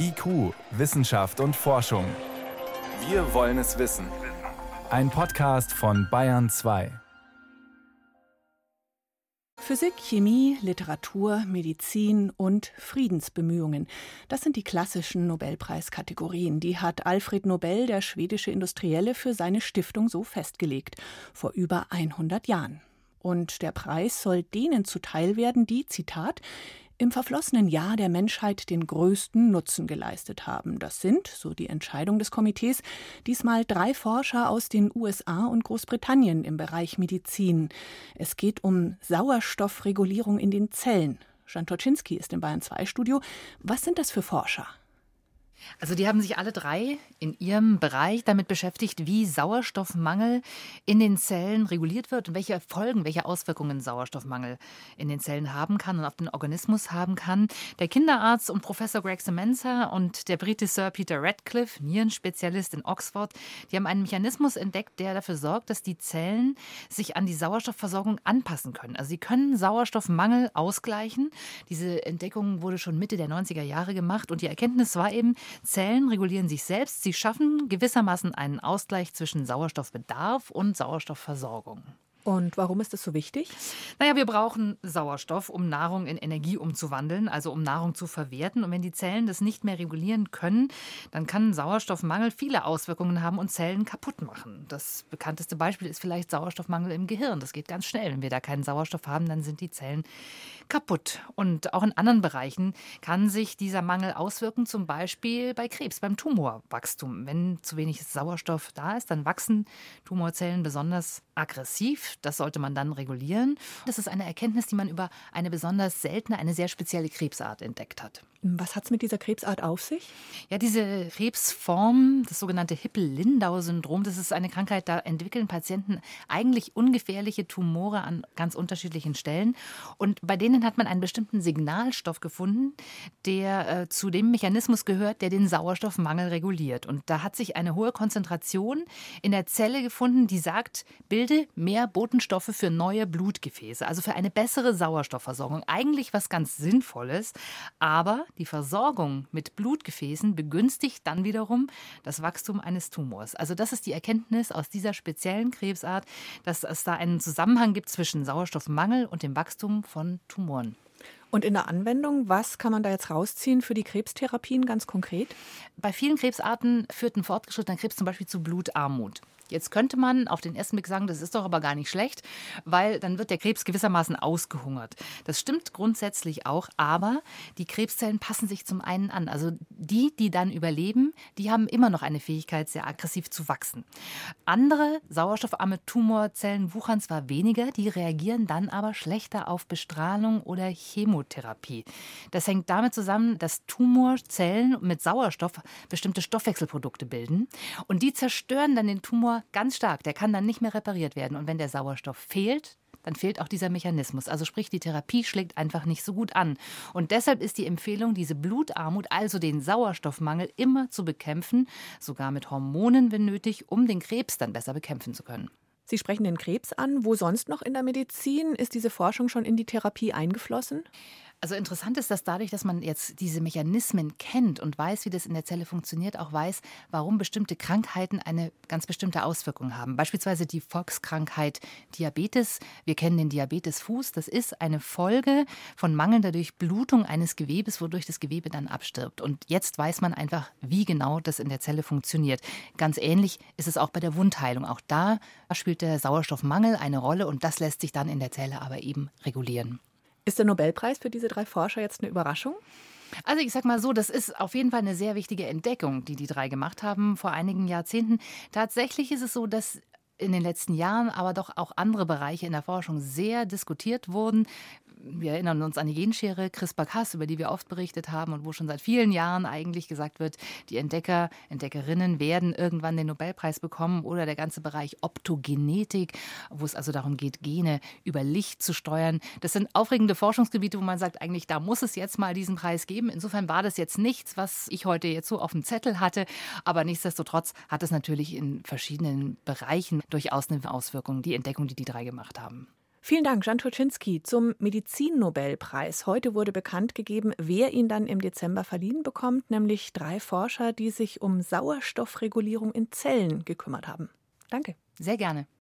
IQ, Wissenschaft und Forschung. Wir wollen es wissen. Ein Podcast von Bayern 2. Physik, Chemie, Literatur, Medizin und Friedensbemühungen. Das sind die klassischen Nobelpreiskategorien. Die hat Alfred Nobel, der schwedische Industrielle, für seine Stiftung so festgelegt, vor über 100 Jahren. Und der Preis soll denen zuteil werden, die, Zitat, im verflossenen Jahr der Menschheit den größten Nutzen geleistet haben. Das sind, so die Entscheidung des Komitees, diesmal drei Forscher aus den USA und Großbritannien im Bereich Medizin. Es geht um Sauerstoffregulierung in den Zellen. Jan Toczynski ist im Bayern 2 Studio. Was sind das für Forscher? Also die haben sich alle drei in ihrem Bereich damit beschäftigt, wie Sauerstoffmangel in den Zellen reguliert wird und welche Folgen, welche Auswirkungen Sauerstoffmangel in den Zellen haben kann und auf den Organismus haben kann. Der Kinderarzt und Professor Greg Semenza und der Brite Sir Peter Radcliffe, Nierenspezialist in Oxford, die haben einen Mechanismus entdeckt, der dafür sorgt, dass die Zellen sich an die Sauerstoffversorgung anpassen können. Also sie können Sauerstoffmangel ausgleichen. Diese Entdeckung wurde schon Mitte der 90er Jahre gemacht und die Erkenntnis war eben, Zellen regulieren sich selbst. Sie schaffen gewissermaßen einen Ausgleich zwischen Sauerstoffbedarf und Sauerstoffversorgung. Und warum ist das so wichtig? Naja, wir brauchen Sauerstoff, um Nahrung in Energie umzuwandeln, also um Nahrung zu verwerten. Und wenn die Zellen das nicht mehr regulieren können, dann kann Sauerstoffmangel viele Auswirkungen haben und Zellen kaputt machen. Das bekannteste Beispiel ist vielleicht Sauerstoffmangel im Gehirn. Das geht ganz schnell. Wenn wir da keinen Sauerstoff haben, dann sind die Zellen kaputt. Und auch in anderen Bereichen kann sich dieser Mangel auswirken, zum Beispiel bei Krebs, beim Tumorwachstum. Wenn zu wenig Sauerstoff da ist, dann wachsen Tumorzellen besonders aggressiv. Das sollte man dann regulieren. Das ist eine Erkenntnis, die man über eine besonders seltene, eine sehr spezielle Krebsart entdeckt hat. Was hat es mit dieser Krebsart auf sich? Ja, diese Krebsform, das sogenannte Hippel-Lindau-Syndrom, das ist eine Krankheit, da entwickeln Patienten eigentlich ungefährliche Tumore an ganz unterschiedlichen Stellen. Und bei denen hat man einen bestimmten Signalstoff gefunden, der äh, zu dem Mechanismus gehört, der den Sauerstoffmangel reguliert. Und da hat sich eine hohe Konzentration in der Zelle gefunden, die sagt, bilde mehr Botenstoffe für neue Blutgefäße, also für eine bessere Sauerstoffversorgung. Eigentlich was ganz Sinnvolles, aber die Versorgung mit Blutgefäßen begünstigt dann wiederum das Wachstum eines Tumors. Also das ist die Erkenntnis aus dieser speziellen Krebsart, dass es da einen Zusammenhang gibt zwischen Sauerstoffmangel und dem Wachstum von Tumoren. Und in der Anwendung, was kann man da jetzt rausziehen für die Krebstherapien ganz konkret? Bei vielen Krebsarten führt ein fortgeschrittener Krebs zum Beispiel zu Blutarmut. Jetzt könnte man auf den ersten Blick sagen, das ist doch aber gar nicht schlecht, weil dann wird der Krebs gewissermaßen ausgehungert. Das stimmt grundsätzlich auch, aber die Krebszellen passen sich zum einen an. Also die, die dann überleben, die haben immer noch eine Fähigkeit, sehr aggressiv zu wachsen. Andere sauerstoffarme Tumorzellen wuchern zwar weniger, die reagieren dann aber schlechter auf Bestrahlung oder Chemotherapie. Das hängt damit zusammen, dass Tumorzellen mit Sauerstoff bestimmte Stoffwechselprodukte bilden und die zerstören dann den Tumor ganz stark. Der kann dann nicht mehr repariert werden. Und wenn der Sauerstoff fehlt, dann fehlt auch dieser Mechanismus. Also sprich, die Therapie schlägt einfach nicht so gut an. Und deshalb ist die Empfehlung, diese Blutarmut, also den Sauerstoffmangel, immer zu bekämpfen, sogar mit Hormonen, wenn nötig, um den Krebs dann besser bekämpfen zu können. Sie sprechen den Krebs an. Wo sonst noch in der Medizin ist diese Forschung schon in die Therapie eingeflossen? Also interessant ist, dass dadurch, dass man jetzt diese Mechanismen kennt und weiß, wie das in der Zelle funktioniert, auch weiß, warum bestimmte Krankheiten eine ganz bestimmte Auswirkung haben. Beispielsweise die Volkskrankheit Diabetes. Wir kennen den Diabetesfuß. Das ist eine Folge von mangelnder Durchblutung eines Gewebes, wodurch das Gewebe dann abstirbt. Und jetzt weiß man einfach, wie genau das in der Zelle funktioniert. Ganz ähnlich ist es auch bei der Wundheilung. Auch da spielt der Sauerstoffmangel eine Rolle und das lässt sich dann in der Zelle aber eben regulieren. Ist der Nobelpreis für diese drei Forscher jetzt eine Überraschung? Also ich sag mal so, das ist auf jeden Fall eine sehr wichtige Entdeckung, die die drei gemacht haben vor einigen Jahrzehnten. Tatsächlich ist es so, dass in den letzten Jahren aber doch auch andere Bereiche in der Forschung sehr diskutiert wurden wir erinnern uns an die Genschere CRISPR-Cas, über die wir oft berichtet haben und wo schon seit vielen Jahren eigentlich gesagt wird, die Entdecker, Entdeckerinnen werden irgendwann den Nobelpreis bekommen oder der ganze Bereich Optogenetik, wo es also darum geht, Gene über Licht zu steuern. Das sind aufregende Forschungsgebiete, wo man sagt, eigentlich da muss es jetzt mal diesen Preis geben. Insofern war das jetzt nichts, was ich heute jetzt so auf dem Zettel hatte, aber nichtsdestotrotz hat es natürlich in verschiedenen Bereichen durchaus eine Auswirkung, die Entdeckung, die die drei gemacht haben. Vielen Dank, Jan Turczynski, zum Medizinnobelpreis. Heute wurde bekannt gegeben, wer ihn dann im Dezember verliehen bekommt, nämlich drei Forscher, die sich um Sauerstoffregulierung in Zellen gekümmert haben. Danke. Sehr gerne.